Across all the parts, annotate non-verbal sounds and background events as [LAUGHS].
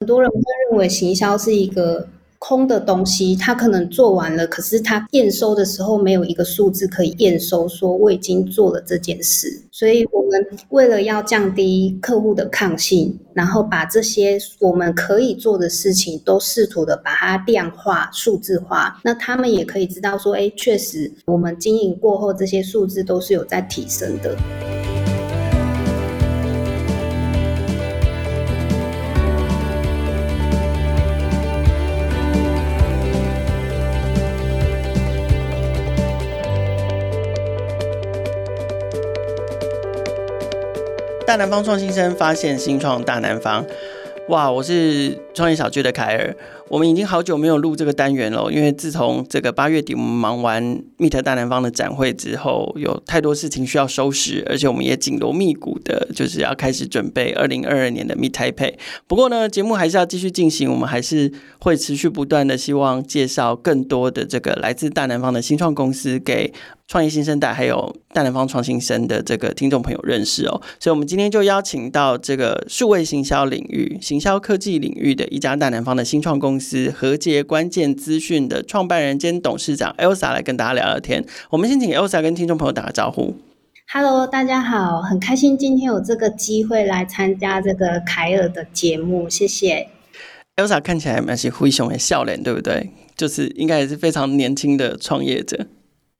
很多人会认为行销是一个空的东西，他可能做完了，可是他验收的时候没有一个数字可以验收，说我已经做了这件事。所以我们为了要降低客户的抗性，然后把这些我们可以做的事情都试图的把它量化、数字化，那他们也可以知道说，哎，确实我们经营过后，这些数字都是有在提升的。大南方创新生发现新创大南方，哇！我是创业小聚的凯尔。我们已经好久没有录这个单元了，因为自从这个八月底我们忙完 Meet 大南方的展会之后，有太多事情需要收拾，而且我们也紧锣密鼓的，就是要开始准备二零二二年的 Meet Taipei。不过呢，节目还是要继续进行，我们还是会持续不断的希望介绍更多的这个来自大南方的新创公司给创业新生代，还有大南方创新生的这个听众朋友认识哦，所以，我们今天就邀请到这个数位行销领域、行销科技领域的一家大南方的新创公司——和杰关键资讯的创办人兼董事长 Elsa 来跟大家聊聊天。我们先请 Elsa 跟听众朋友打个招呼。Hello，大家好，很开心今天有这个机会来参加这个凯尔的节目，谢谢。Elsa 看起来蛮是灰熊的笑脸，对不对？就是应该也是非常年轻的创业者。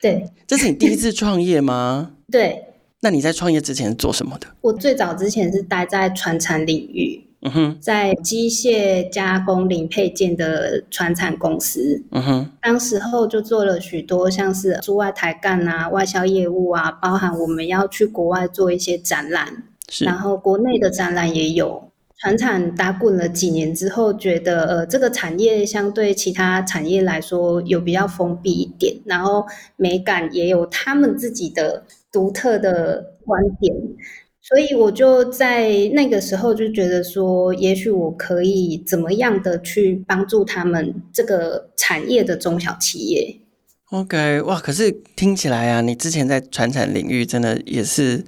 对，这是你第一次创业吗？[LAUGHS] 对。那你在创业之前是做什么的？我最早之前是待在传产领域，嗯哼，在机械加工零配件的船产公司，嗯哼，当时候就做了许多像是驻外台干啊、外销业务啊，包含我们要去国外做一些展览，是，然后国内的展览也有。船产打滚了几年之后，觉得呃这个产业相对其他产业来说有比较封闭一点，然后美感也有他们自己的独特的观点，所以我就在那个时候就觉得说，也许我可以怎么样的去帮助他们这个产业的中小企业。OK，哇，可是听起来啊，你之前在传产领域真的也是。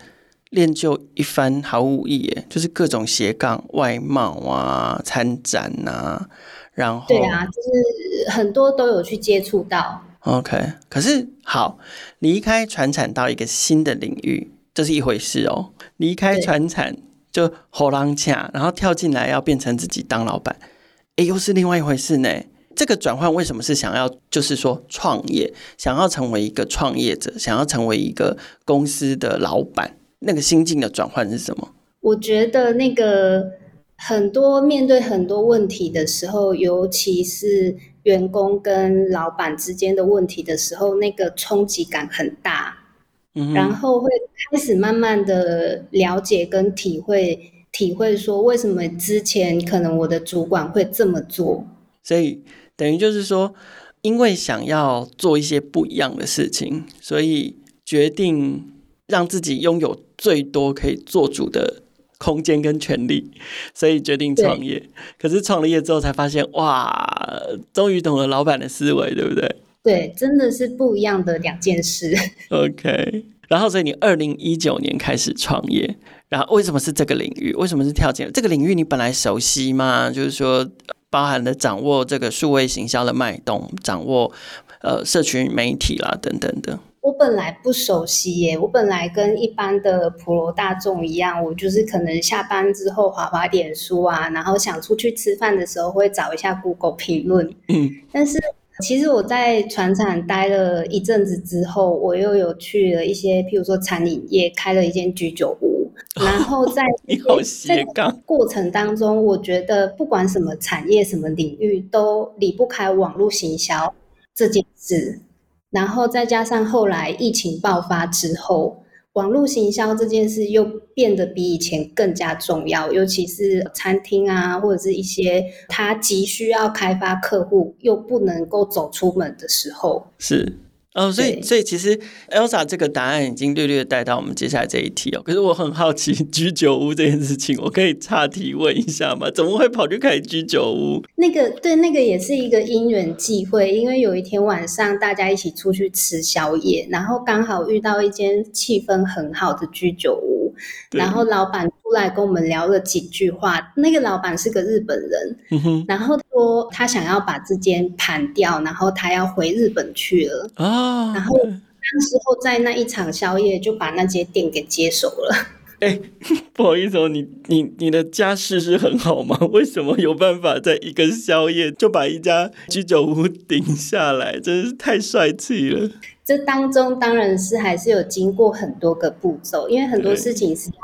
练就一番好武艺耶，就是各种斜杠、外贸啊、参展啊，然后对啊，就是很多都有去接触到。OK，可是好，离开传产到一个新的领域，这是一回事哦。离开船产就好浪卡，然后跳进来要变成自己当老板，哎，又是另外一回事呢。这个转换为什么是想要，就是说创业，想要成为一个创业者，想要成为一个公司的老板？那个心境的转换是什么？我觉得那个很多面对很多问题的时候，尤其是员工跟老板之间的问题的时候，那个冲击感很大。嗯，然后会开始慢慢的了解跟体会，体会说为什么之前可能我的主管会这么做。所以等于就是说，因为想要做一些不一样的事情，所以决定。让自己拥有最多可以做主的空间跟权利，所以决定创业。可是创了业之后才发现，哇，终于懂了老板的思维，对不对？对，真的是不一样的两件事。[LAUGHS] OK，然后所以你二零一九年开始创业，然后为什么是这个领域？为什么是跳进这个领域？你本来熟悉吗？就是说，包含了掌握这个数位行销的脉动，掌握呃社群媒体啦等等的。我本来不熟悉耶，我本来跟一般的普罗大众一样，我就是可能下班之后滑滑脸书啊，然后想出去吃饭的时候会找一下 Google 评论。嗯，但是其实我在船厂待了一阵子之后，我又有去了一些，譬如说餐饮业开了一间居酒屋，[LAUGHS] 然后在 [LAUGHS] 这个过程当中，我觉得不管什么产业、什么领域，都离不开网络行销这件事。然后再加上后来疫情爆发之后，网络行销这件事又变得比以前更加重要，尤其是餐厅啊，或者是一些他急需要开发客户又不能够走出门的时候，是。哦，所以所以其实 Elsa 这个答案已经略略带到我们接下来这一题哦。可是我很好奇居酒屋这件事情，我可以岔题问一下吗？怎么会跑去开居酒屋？那个对，那个也是一个因缘际会，因为有一天晚上大家一起出去吃宵夜，然后刚好遇到一间气氛很好的居酒屋。务，然后老板出来跟我们聊了几句话。那个老板是个日本人，嗯、然后说他想要把这间盘掉，然后他要回日本去了。啊、然后当时候在那一场宵夜就把那间店给接手了。哎、欸，[LAUGHS] 不好意思哦，你你你的家世是很好吗？[LAUGHS] 为什么有办法在一个宵夜就把一家居酒屋顶下来？真是太帅气了！这当中当然是还是有经过很多个步骤，因为很多事情是要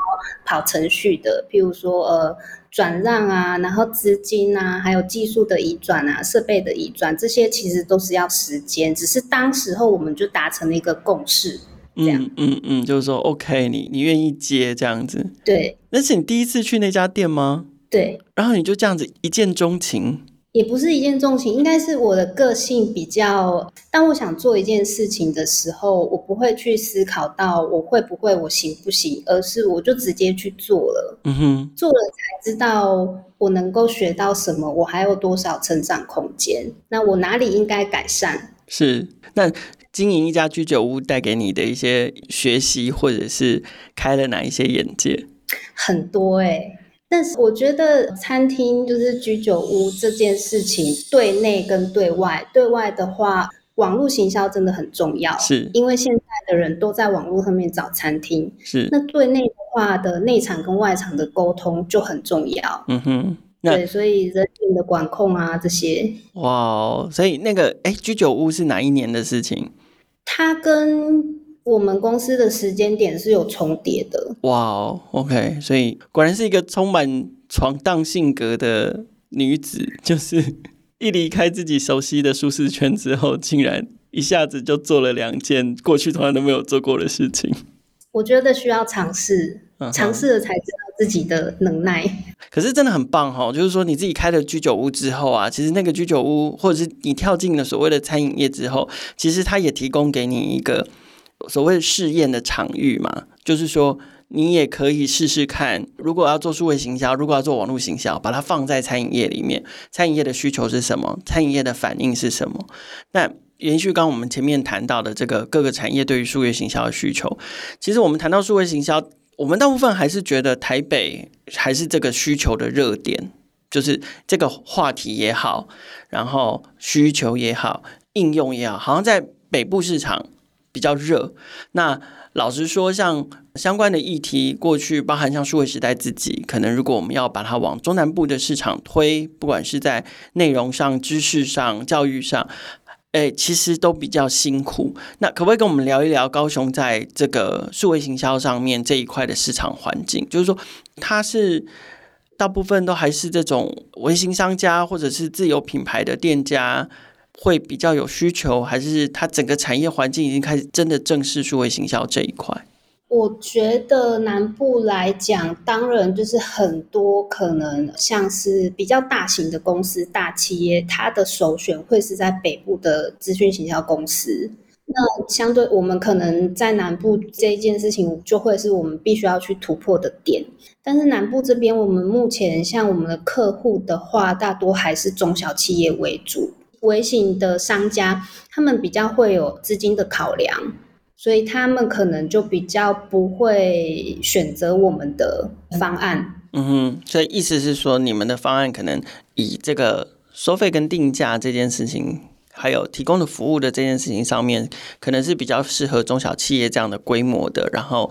跑程序的，譬如说呃转让啊，然后资金啊，还有技术的移转啊，设备的移转，这些其实都是要时间。只是当时候我们就达成了一个共识。嗯嗯嗯，就是说，OK，你你愿意接这样子？对。那是你第一次去那家店吗？对。然后你就这样子一见钟情？也不是一见钟情，应该是我的个性比较，当我想做一件事情的时候，我不会去思考到我会不会，我行不行，而是我就直接去做了。嗯哼。做了才知道我能够学到什么，我还有多少成长空间，那我哪里应该改善？是。那。经营一家居酒屋带给你的一些学习，或者是开了哪一些眼界？很多哎、欸，但是我觉得餐厅就是居酒屋这件事情，对内跟对外，对外的话，网络行销真的很重要，是因为现在的人都在网络上面找餐厅，是那对内的话的内场跟外场的沟通就很重要，嗯哼。对，所以人员的管控啊，这些。哇，所以那个哎，居酒屋是哪一年的事情？它跟我们公司的时间点是有重叠的。哇哦，OK，所以果然是一个充满闯荡性格的女子，就是一离开自己熟悉的舒适圈之后，竟然一下子就做了两件过去从来都没有做过的事情。我觉得需要尝试，尝试了才知道。自己的能耐，可是真的很棒哈！就是说你自己开了居酒屋之后啊，其实那个居酒屋，或者是你跳进了所谓的餐饮业之后，其实它也提供给你一个所谓试验的场域嘛。就是说，你也可以试试看，如果要做数位行销，如果要做网络行销，把它放在餐饮业里面，餐饮业的需求是什么？餐饮业的反应是什么？那延续刚刚我们前面谈到的这个各个产业对于数位行销的需求，其实我们谈到数位行销。我们大部分还是觉得台北还是这个需求的热点，就是这个话题也好，然后需求也好，应用也好，好像在北部市场比较热。那老实说，像相关的议题，过去包含像数位时代自己，可能如果我们要把它往中南部的市场推，不管是在内容上、知识上、教育上。哎，其实都比较辛苦。那可不可以跟我们聊一聊高雄在这个数位行销上面这一块的市场环境？就是说，它是大部分都还是这种微型商家或者是自有品牌的店家会比较有需求，还是它整个产业环境已经开始真的正视数位行销这一块？我觉得南部来讲，当然就是很多可能像是比较大型的公司、大企业，它的首选会是在北部的资讯行销公司。那相对我们可能在南部这一件事情，就会是我们必须要去突破的点。但是南部这边，我们目前像我们的客户的话，大多还是中小企业为主，微型的商家，他们比较会有资金的考量。所以他们可能就比较不会选择我们的方案。嗯哼，所以意思是说，你们的方案可能以这个收费跟定价这件事情，还有提供的服务的这件事情上面，可能是比较适合中小企业这样的规模的。然后，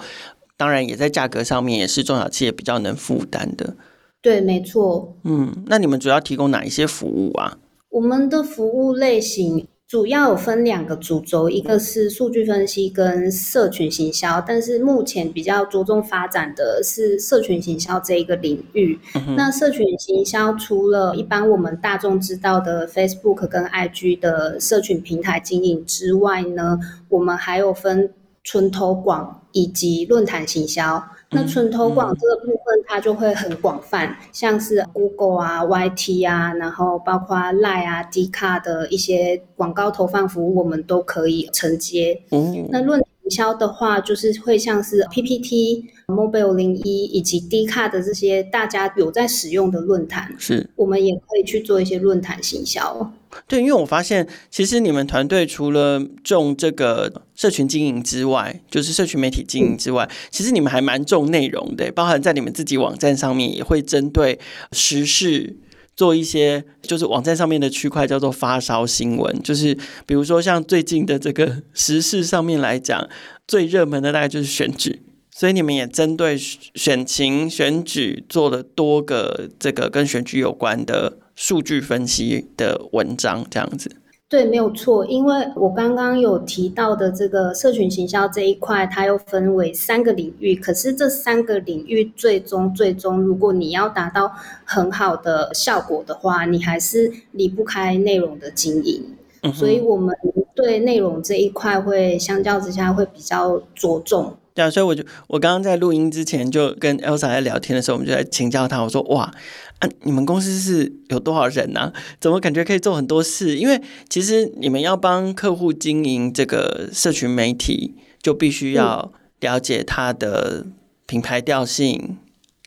当然也在价格上面也是中小企业比较能负担的。对，没错。嗯，那你们主要提供哪一些服务啊？我们的服务类型。主要有分两个主轴，一个是数据分析跟社群行销，但是目前比较着重发展的是社群行销这一个领域。嗯、那社群行销除了一般我们大众知道的 Facebook 跟 IG 的社群平台经营之外呢，我们还有分纯投广以及论坛行销。那纯投广这个部分，它就会很广泛，像是 Google 啊、YT 啊，然后包括 Line 啊、Dcard 的一些广告投放服务，我们都可以承接。嗯，那论销的话，就是会像是 PPT、Mobile 零一以及 D 卡的这些大家有在使用的论坛，是我们也可以去做一些论坛行销。对，因为我发现其实你们团队除了重这个社群经营之外，就是社群媒体经营之外，嗯、其实你们还蛮重内容的，包含在你们自己网站上面也会针对时事。做一些就是网站上面的区块叫做发烧新闻，就是比如说像最近的这个 [LAUGHS] 时事上面来讲，最热门的大概就是选举，所以你们也针对选情选举做了多个这个跟选举有关的数据分析的文章，这样子。对，没有错，因为我刚刚有提到的这个社群行销这一块，它又分为三个领域。可是这三个领域最终最终，如果你要达到很好的效果的话，你还是离不开内容的经营。嗯、所以我们对内容这一块会相较之下会比较着重。对啊，所以我就我刚刚在录音之前就跟 Elsa 在聊天的时候，我们就在请教他，我说哇。啊，你们公司是有多少人呢？啊？怎么感觉可以做很多事？因为其实你们要帮客户经营这个社群媒体，就必须要了解他的品牌调性，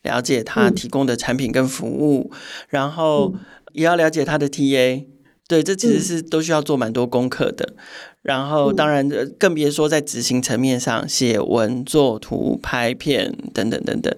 了解他提供的产品跟服务，然后也要了解他的 TA。对，这其实是都需要做蛮多功课的。然后，当然，更别说在执行层面上，写文、作图、拍片等等等等。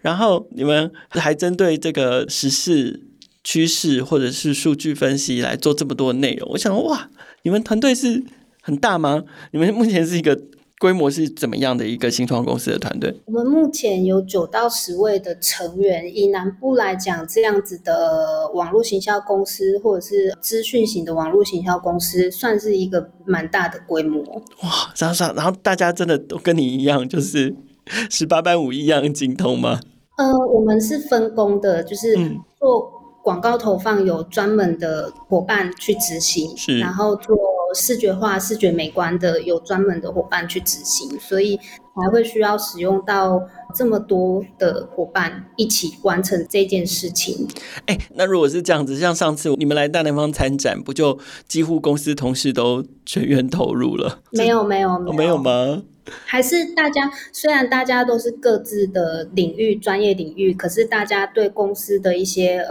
然后，你们还针对这个时事趋势或者是数据分析来做这么多内容。我想，哇，你们团队是很大吗？你们目前是一个。规模是怎么样的一个新创公司的团队？我们目前有九到十位的成员。以南部来讲，这样子的网络行销公司或者是资讯型的网络行销公司，算是一个蛮大的规模。哇，然后然后大家真的都跟你一样，就是十八般武艺一样精通吗？呃，我们是分工的，就是做广告投放有专门的伙伴去执行，是然后做。视觉化、视觉美观的有专门的伙伴去执行，所以才会需要使用到这么多的伙伴一起完成这件事情。哎，那如果是这样子，像上次你们来大南方参展，不就几乎公司同事都全员投入了？没有，没有，没有，没有吗？还是大家虽然大家都是各自的领域、专业领域，可是大家对公司的一些。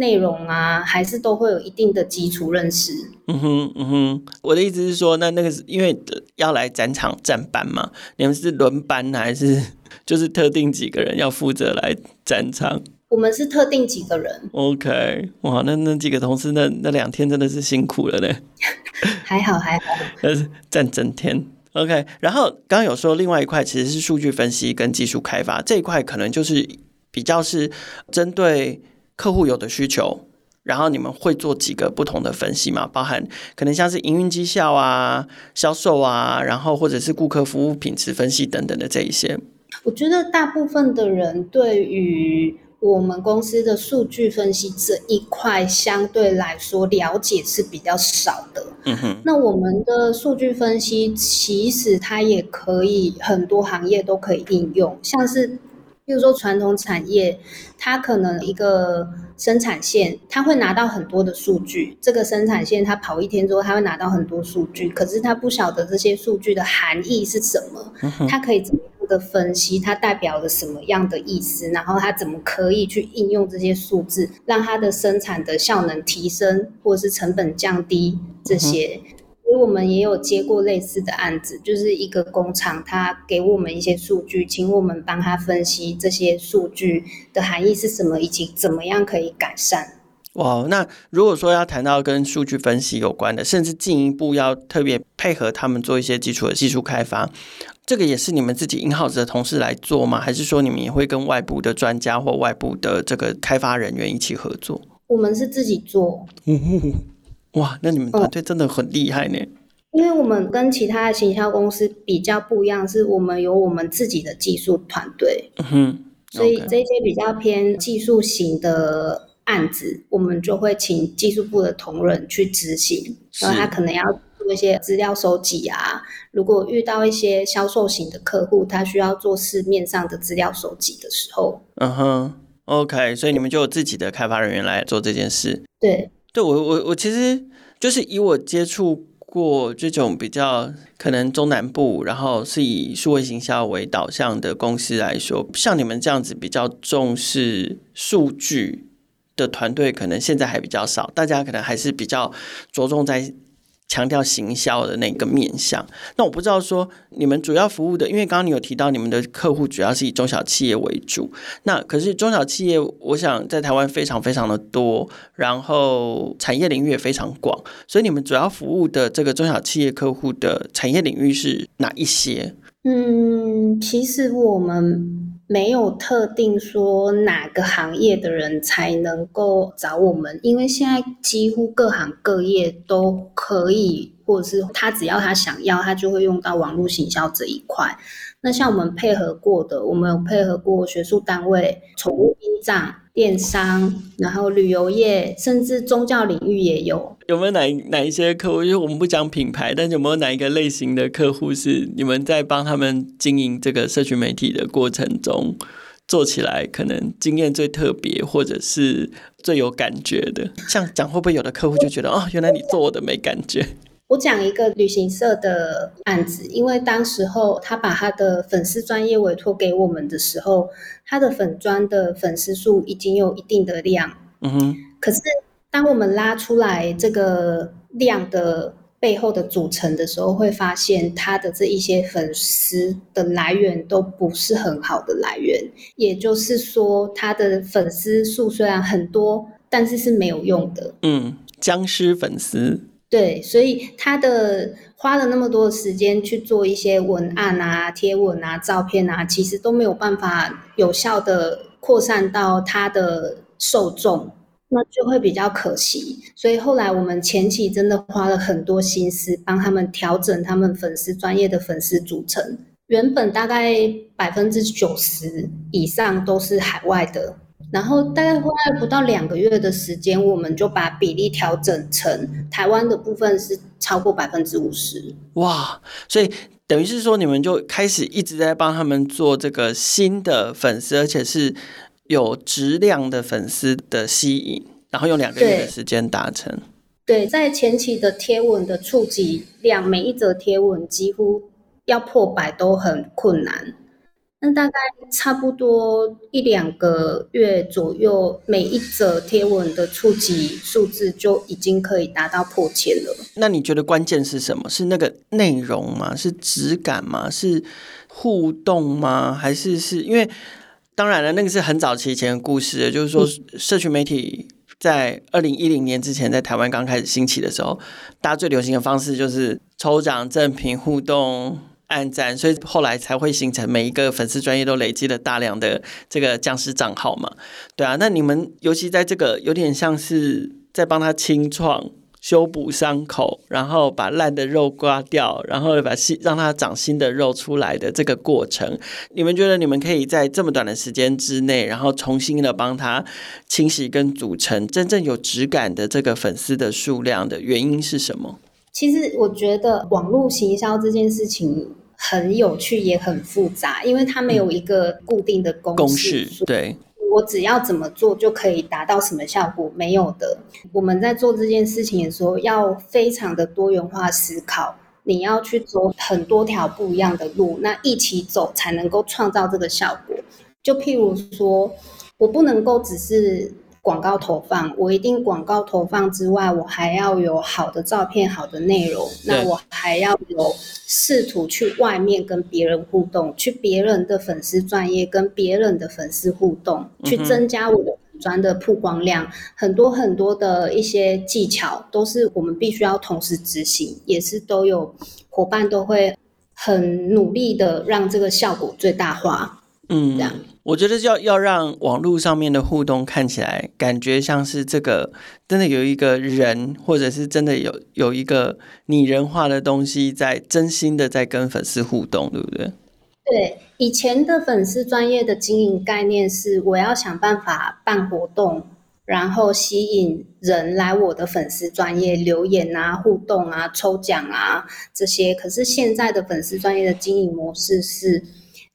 内容啊，还是都会有一定的基础认识。嗯哼，嗯哼，我的意思是说，那那个是因为要来展场站班嘛？你们是轮班还是就是特定几个人要负责来展场？我们是特定几个人。OK，哇，那那几个同事那那两天真的是辛苦了呢。还 [LAUGHS] 好还好，但 [LAUGHS] 是站整天。OK，然后刚刚有说另外一块其实是数据分析跟技术开发这一块，可能就是比较是针对。客户有的需求，然后你们会做几个不同的分析吗？包含可能像是营运绩效啊、销售啊，然后或者是顾客服务品质分析等等的这一些。我觉得大部分的人对于我们公司的数据分析这一块相对来说了解是比较少的。嗯哼。那我们的数据分析其实它也可以很多行业都可以应用，像是。比如说传统产业，它可能一个生产线，它会拿到很多的数据。这个生产线它跑一天之后，它会拿到很多数据，可是它不晓得这些数据的含义是什么，它可以怎么样的分析，它代表了什么样的意思，然后它怎么可以去应用这些数字，让它的生产的效能提升，或者是成本降低这些。所以我们也有接过类似的案子，就是一个工厂，他给我们一些数据，请我们帮他分析这些数据的含义是什么，以及怎么样可以改善。哇，那如果说要谈到跟数据分析有关的，甚至进一步要特别配合他们做一些基础的技术开发，这个也是你们自己 in-house 的同事来做吗？还是说你们也会跟外部的专家或外部的这个开发人员一起合作？我们是自己做。哇，那你们团队真的很厉害呢！嗯，因为我们跟其他的行销公司比较不一样，是我们有我们自己的技术团队。嗯哼，所以这些比较偏技术型的案子，我们就会请技术部的同仁去执行。然后他可能要做一些资料收集啊，如果遇到一些销售型的客户，他需要做市面上的资料收集的时候，嗯哼，OK，所以你们就有自己的开发人员来做这件事。对。对我我我其实就是以我接触过这种比较可能中南部，然后是以数位行销为导向的公司来说，像你们这样子比较重视数据的团队，可能现在还比较少，大家可能还是比较着重在。强调行销的那个面向，那我不知道说你们主要服务的，因为刚刚你有提到你们的客户主要是以中小企业为主，那可是中小企业，我想在台湾非常非常的多，然后产业领域也非常广，所以你们主要服务的这个中小企业客户的产业领域是哪一些？嗯，其实我们。没有特定说哪个行业的人才能够找我们，因为现在几乎各行各业都可以，或者是他只要他想要，他就会用到网络行销这一块。那像我们配合过的，我们有配合过学术单位、宠物殡葬、电商，然后旅游业，甚至宗教领域也有。有没有哪哪一些客户？因为我们不讲品牌，但有没有哪一个类型的客户是你们在帮他们经营这个社群媒体的过程中做起来可能经验最特别，或者是最有感觉的？像讲会不会有的客户就觉得哦，原来你做我的没感觉。我讲一个旅行社的案子，因为当时候他把他的粉丝专业委托给我们的时候，他的粉专的粉丝数已经有一定的量。嗯哼。可是当我们拉出来这个量的背后的组成的时候，会发现他的这一些粉丝的来源都不是很好的来源。也就是说，他的粉丝数虽然很多，但是是没有用的。嗯，僵尸粉丝。对，所以他的花了那么多的时间去做一些文案啊、贴文啊、照片啊，其实都没有办法有效的扩散到他的受众，那就会比较可惜。所以后来我们前期真的花了很多心思，帮他们调整他们粉丝专业的粉丝组成，原本大概百分之九十以上都是海外的。然后大概花了不到两个月的时间，我们就把比例调整成台湾的部分是超过百分之五十。哇！所以等于是说，你们就开始一直在帮他们做这个新的粉丝，而且是有质量的粉丝的吸引，然后用两个月的时间达成。对，对，在前期的贴文的触及量，每一则贴文几乎要破百都很困难。那大概差不多一两个月左右，每一则贴文的触及数字就已经可以达到破千了。那你觉得关键是什么？是那个内容吗？是质感吗？是互动吗？还是是因为当然了，那个是很早期以前的故事，就是说社群媒体在二零一零年之前在台湾刚开始兴起的时候，大家最流行的方式就是抽奖、赠品、互动。按赞，所以后来才会形成每一个粉丝专业都累积了大量的这个僵尸账号嘛？对啊，那你们尤其在这个有点像是在帮他清创、修补伤口，然后把烂的肉刮掉，然后把新让他长新的肉出来的这个过程，你们觉得你们可以在这么短的时间之内，然后重新的帮他清洗跟组成真正有质感的这个粉丝的数量的原因是什么？其实我觉得网络行销这件事情。很有趣，也很复杂，因为它没有一个固定的公式。公式，对。我只要怎么做就可以达到什么效果？没有的。我们在做这件事情的时候，要非常的多元化思考。你要去走很多条不一样的路，那一起走才能够创造这个效果。就譬如说，我不能够只是。广告投放，我一定广告投放之外，我还要有好的照片、好的内容。那我还要有试图去外面跟别人互动，去别人的粉丝专业跟别人的粉丝互动，去增加我的粉专的曝光量。很多很多的一些技巧，都是我们必须要同时执行，也是都有伙伴都会很努力的让这个效果最大化。嗯，这样。我觉得要要让网络上面的互动看起来感觉像是这个真的有一个人，或者是真的有有一个拟人化的东西在真心的在跟粉丝互动，对不对？对，以前的粉丝专业的经营概念是我要想办法办活动，然后吸引人来我的粉丝专业留言啊、互动啊、抽奖啊这些。可是现在的粉丝专业的经营模式是。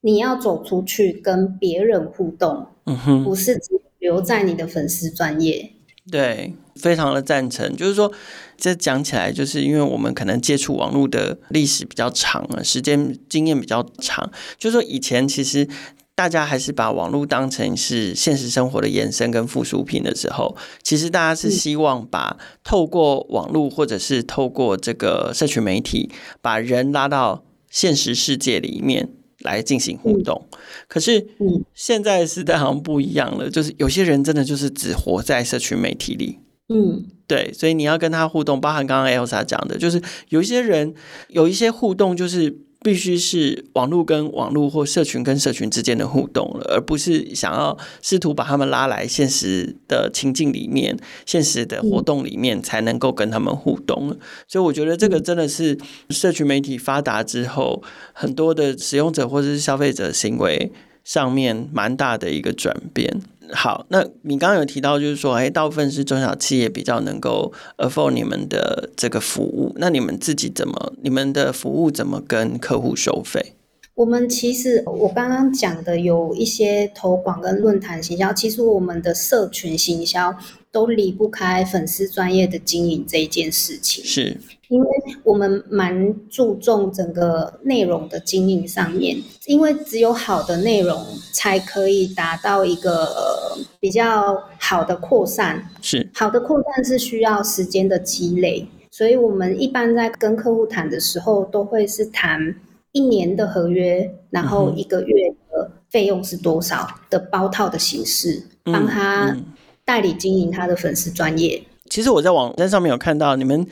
你要走出去跟别人互动，嗯哼，不是只留在你的粉丝专业。对，非常的赞成。就是说，这讲起来，就是因为我们可能接触网络的历史比较长了，时间经验比较长。就是说，以前其实大家还是把网络当成是现实生活的延伸跟附属品的时候，其实大家是希望把透过网络或者是透过这个社群媒体，把人拉到现实世界里面。来进行互动，嗯、可是，现在时代好像不一样了，就是有些人真的就是只活在社群媒体里，嗯，对，所以你要跟他互动，包含刚刚 Elsa 讲的，就是有一些人有一些互动就是。必须是网络跟网络或社群跟社群之间的互动了，而不是想要试图把他们拉来现实的情境里面、现实的活动里面才能够跟他们互动。所以我觉得这个真的是社群媒体发达之后，很多的使用者或者是消费者行为上面蛮大的一个转变。好，那你刚刚有提到，就是说，哎，大部分是中小企业比较能够 afford 你们的这个服务，那你们自己怎么，你们的服务怎么跟客户收费？我们其实我刚刚讲的有一些投广跟论坛行销，其实我们的社群行销都离不开粉丝专业的经营这一件事情，是。因为我们蛮注重整个内容的经营上面，因为只有好的内容才可以达到一个比较好的扩散。是，好的扩散是需要时间的积累，所以我们一般在跟客户谈的时候，都会是谈一年的合约，然后一个月的费用是多少的包套的形式，帮他代理经营他的粉丝专业。其实我在网站上面有看到你们。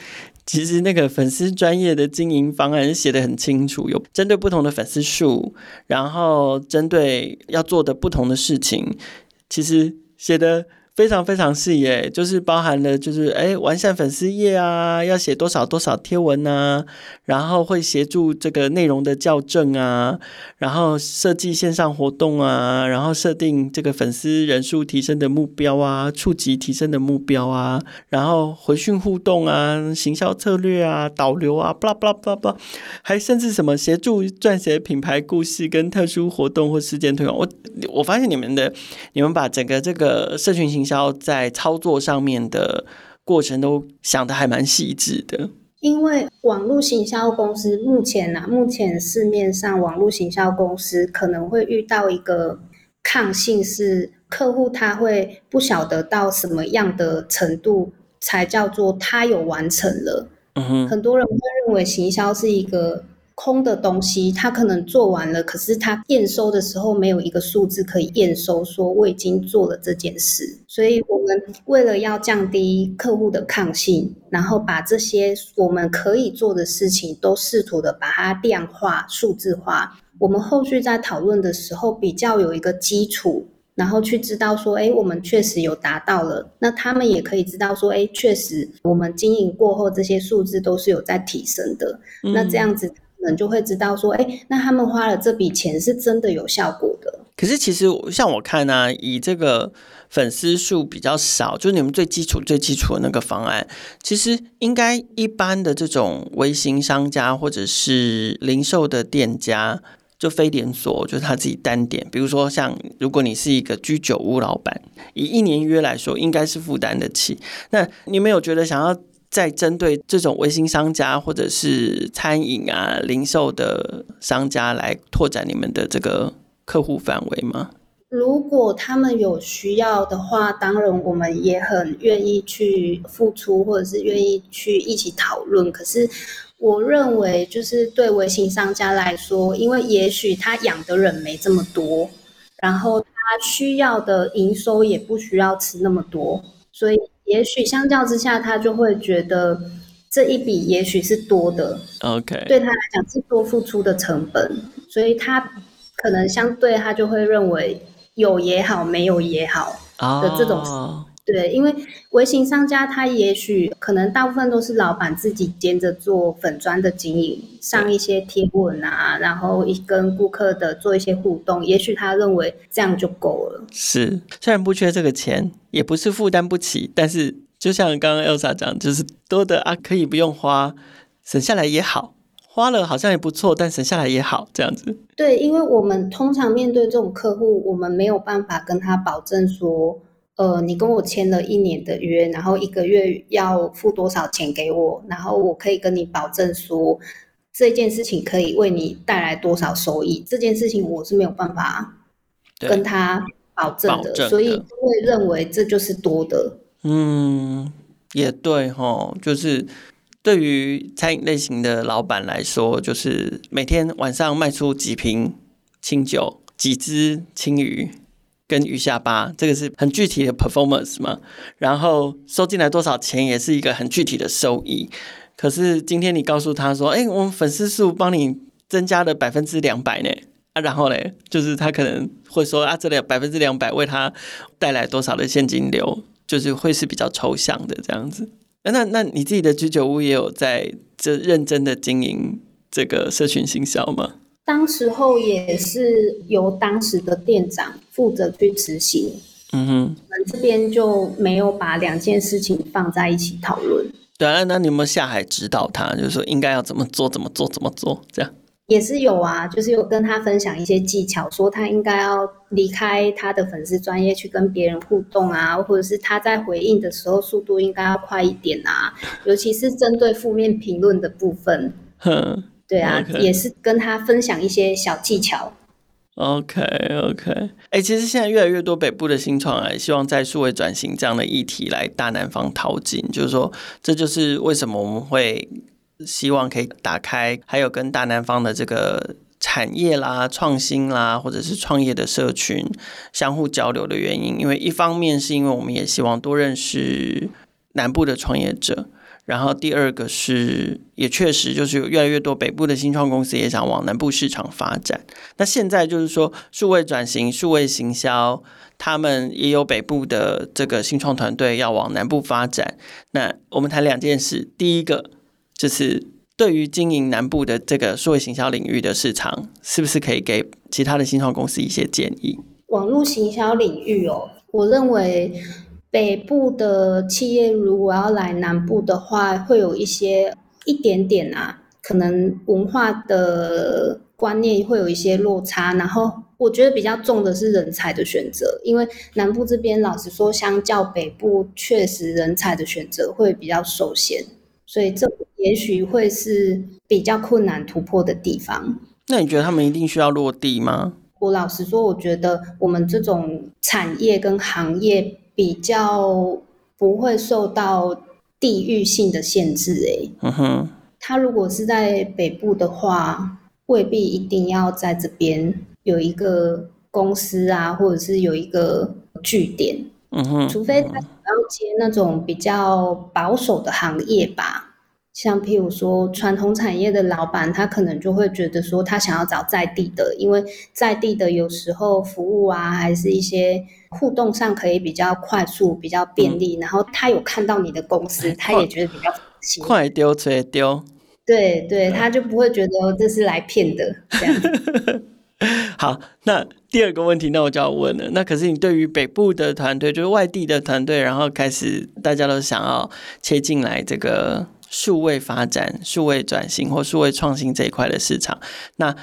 其实那个粉丝专业的经营方案写得很清楚，有针对不同的粉丝数，然后针对要做的不同的事情，其实写的。非常非常细耶，就是包含了就是哎完善粉丝页啊，要写多少多少贴文啊，然后会协助这个内容的校正啊，然后设计线上活动啊，然后设定这个粉丝人数提升的目标啊，触及提升的目标啊，然后回讯互动啊，行销策略啊，导流啊，巴拉巴拉巴拉巴拉，还甚至什么协助撰写品牌故事跟特殊活动或事件推广。我我发现你们的你们把整个这个社群型。营销在操作上面的过程都想得还蛮细致的，因为网络行销公司目前啊，目前市面上网络行销公司可能会遇到一个抗性，是客户他会不晓得到什么样的程度才叫做他有完成了。嗯哼，很多人会认为行销是一个。空的东西，他可能做完了，可是他验收的时候没有一个数字可以验收，说我已经做了这件事。所以，我们为了要降低客户的抗性，然后把这些我们可以做的事情都试图的把它量化、数字化。我们后续在讨论的时候，比较有一个基础。然后去知道说，哎，我们确实有达到了，那他们也可以知道说，哎，确实我们经营过后这些数字都是有在提升的。嗯、那这样子可能就会知道说，哎，那他们花了这笔钱是真的有效果的。可是其实像我看呢、以这个粉丝数比较少，就是你们最基础、最基础的那个方案，其实应该一般的这种微型商家或者是零售的店家。就非连锁，就是他自己单点。比如说，像如果你是一个居酒屋老板，以一年约来说，应该是负担得起。那你没有觉得想要再针对这种微型商家或者是餐饮啊、零售的商家来拓展你们的这个客户范围吗？如果他们有需要的话，当然我们也很愿意去付出，或者是愿意去一起讨论。可是。我认为，就是对微型商家来说，因为也许他养的人没这么多，然后他需要的营收也不需要吃那么多，所以也许相较之下，他就会觉得这一笔也许是多的。OK，对他来讲是多付出的成本，所以他可能相对他就会认为有也好，没有也好的这种。Oh. 对，因为微型商家他也许可能大部分都是老板自己兼着做粉砖的经营，上一些贴文啊，然后一跟顾客的做一些互动，也许他认为这样就够了。是，虽然不缺这个钱，也不是负担不起，但是就像刚刚 Elsa 讲，就是多的啊，可以不用花，省下来也好，花了好像也不错，但省下来也好，这样子。对，因为我们通常面对这种客户，我们没有办法跟他保证说。呃，你跟我签了一年的约，然后一个月要付多少钱给我，然后我可以跟你保证说这件事情可以为你带来多少收益，这件事情我是没有办法跟他保证的，的所以会认为这就是多的。嗯，也对哦，就是对于餐饮类型的老板来说，就是每天晚上卖出几瓶清酒，几只青鱼。跟鱼下巴，这个是很具体的 performance 嘛，然后收进来多少钱也是一个很具体的收益。可是今天你告诉他说，哎，我们粉丝数帮你增加了百分之两百呢，啊，然后嘞，就是他可能会说啊，这里百分之两百为他带来多少的现金流，就是会是比较抽象的这样子。那那你自己的居酒屋也有在这认真的经营这个社群行销吗？当时候也是由当时的店长负责去执行，嗯哼，我们这边就没有把两件事情放在一起讨论。对啊，那你有没有下海指导他，就是说应该要怎么做，怎么做，怎么做？这样也是有啊，就是有跟他分享一些技巧，说他应该要离开他的粉丝专业去跟别人互动啊，或者是他在回应的时候速度应该要快一点啊，尤其是针对负面评论的部分。哼。对啊，Okay. 也是跟他分享一些小技巧。OK，OK，哎，其实现在越来越多北部的新创啊，希望在数位转型这样的议题来大南方淘金，就是说，这就是为什么我们会希望可以打开，还有跟大南方的这个产业啦、创新啦，或者是创业的社群相互交流的原因。因为一方面是因为我们也希望多认识南部的创业者。然后第二个是，也确实就是有越来越多北部的新创公司也想往南部市场发展。那现在就是说，数位转型、数位行销，他们也有北部的这个新创团队要往南部发展。那我们谈两件事，第一个就是对于经营南部的这个数位行销领域的市场，是不是可以给其他的新创公司一些建议？网络行销领域哦，我认为。北部的企业如果要来南部的话，会有一些一点点啊，可能文化的观念会有一些落差。然后我觉得比较重的是人才的选择，因为南部这边老实说，相较北部，确实人才的选择会比较受限，所以这也许会是比较困难突破的地方。那你觉得他们一定需要落地吗？我老实说，我觉得我们这种产业跟行业。比较不会受到地域性的限制，欸，哎，嗯哼，他如果是在北部的话，未必一定要在这边有一个公司啊，或者是有一个据点，嗯哼，除非他想要接那种比较保守的行业吧。像譬如说传统产业的老板，他可能就会觉得说，他想要找在地的，因为在地的有时候服务啊，还是一些互动上可以比较快速、比较便利。嗯、然后他有看到你的公司，[LAUGHS] 他也觉得比较快丢直接丢。对对，他就不会觉得这是来骗的这样。[LAUGHS] 好，那第二个问题，那我就要问了。那可是你对于北部的团队，就是外地的团队，然后开始大家都想要切进来这个。数位发展、数位转型或数位创新这一块的市场，那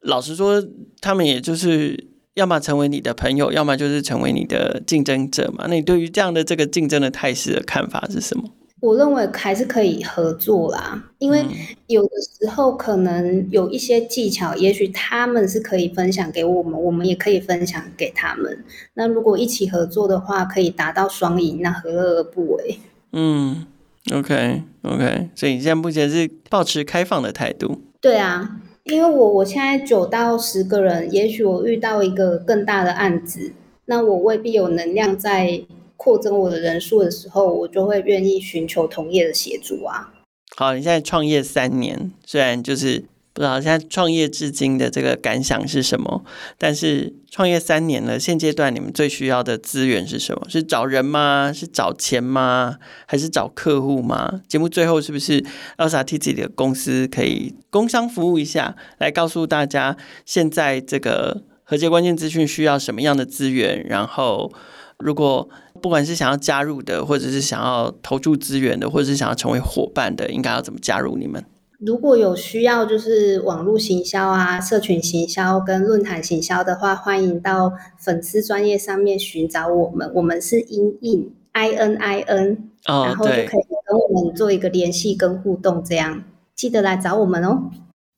老实说，他们也就是要么成为你的朋友，要么就是成为你的竞争者嘛。那你对于这样的这个竞争的态势的看法是什么？我认为还是可以合作啦，因为有的时候可能有一些技巧，也许他们是可以分享给我们，我们也可以分享给他们。那如果一起合作的话，可以达到双赢，那何乐而不为？嗯。OK，OK，okay, okay. 所以你现在目前是保持开放的态度。对啊，因为我我现在九到十个人，也许我遇到一个更大的案子，那我未必有能量在扩增我的人数的时候，我就会愿意寻求同业的协助啊。好，你现在创业三年，虽然就是。不知道现在创业至今的这个感想是什么？但是创业三年了，现阶段你们最需要的资源是什么？是找人吗？是找钱吗？还是找客户吗？节目最后是不是 Elsa 替自己的公司可以工商服务一下，来告诉大家现在这个和解关键资讯需要什么样的资源？然后如果不管是想要加入的，或者是想要投注资源的，或者是想要成为伙伴的，应该要怎么加入你们？如果有需要，就是网络行销啊、社群行销跟论坛行销的话，欢迎到粉丝专业上面寻找我们。我们是 ININ I N I N，哦，然后就可以跟我们做一个联系跟互动，这样记得来找我们哦。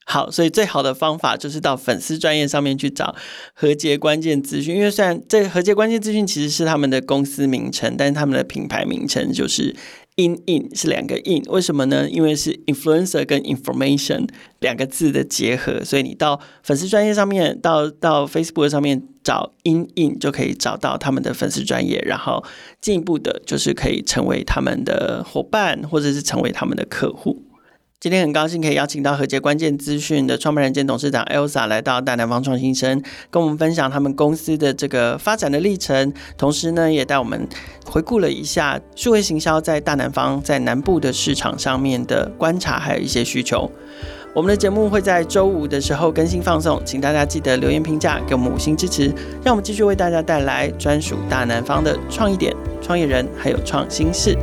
好，所以最好的方法就是到粉丝专业上面去找和杰关键资讯，因为虽然这和杰关键资讯其实是他们的公司名称，但是他们的品牌名称就是 ININ 是两个 in，为什么呢？因为是 influencer 跟 information 两个字的结合，所以你到粉丝专业上面，到到 Facebook 上面找 ININ 就可以找到他们的粉丝专业，然后进一步的就是可以成为他们的伙伴，或者是成为他们的客户。今天很高兴可以邀请到和杰关键资讯的创办人兼董事长 Elsa 来到大南方创新生，跟我们分享他们公司的这个发展的历程，同时呢，也带我们回顾了一下数位行销在大南方在南部的市场上面的观察，还有一些需求。我们的节目会在周五的时候更新放送，请大家记得留言评价，给我们五星支持，让我们继续为大家带来专属大南方的创意点、创业人还有创新事。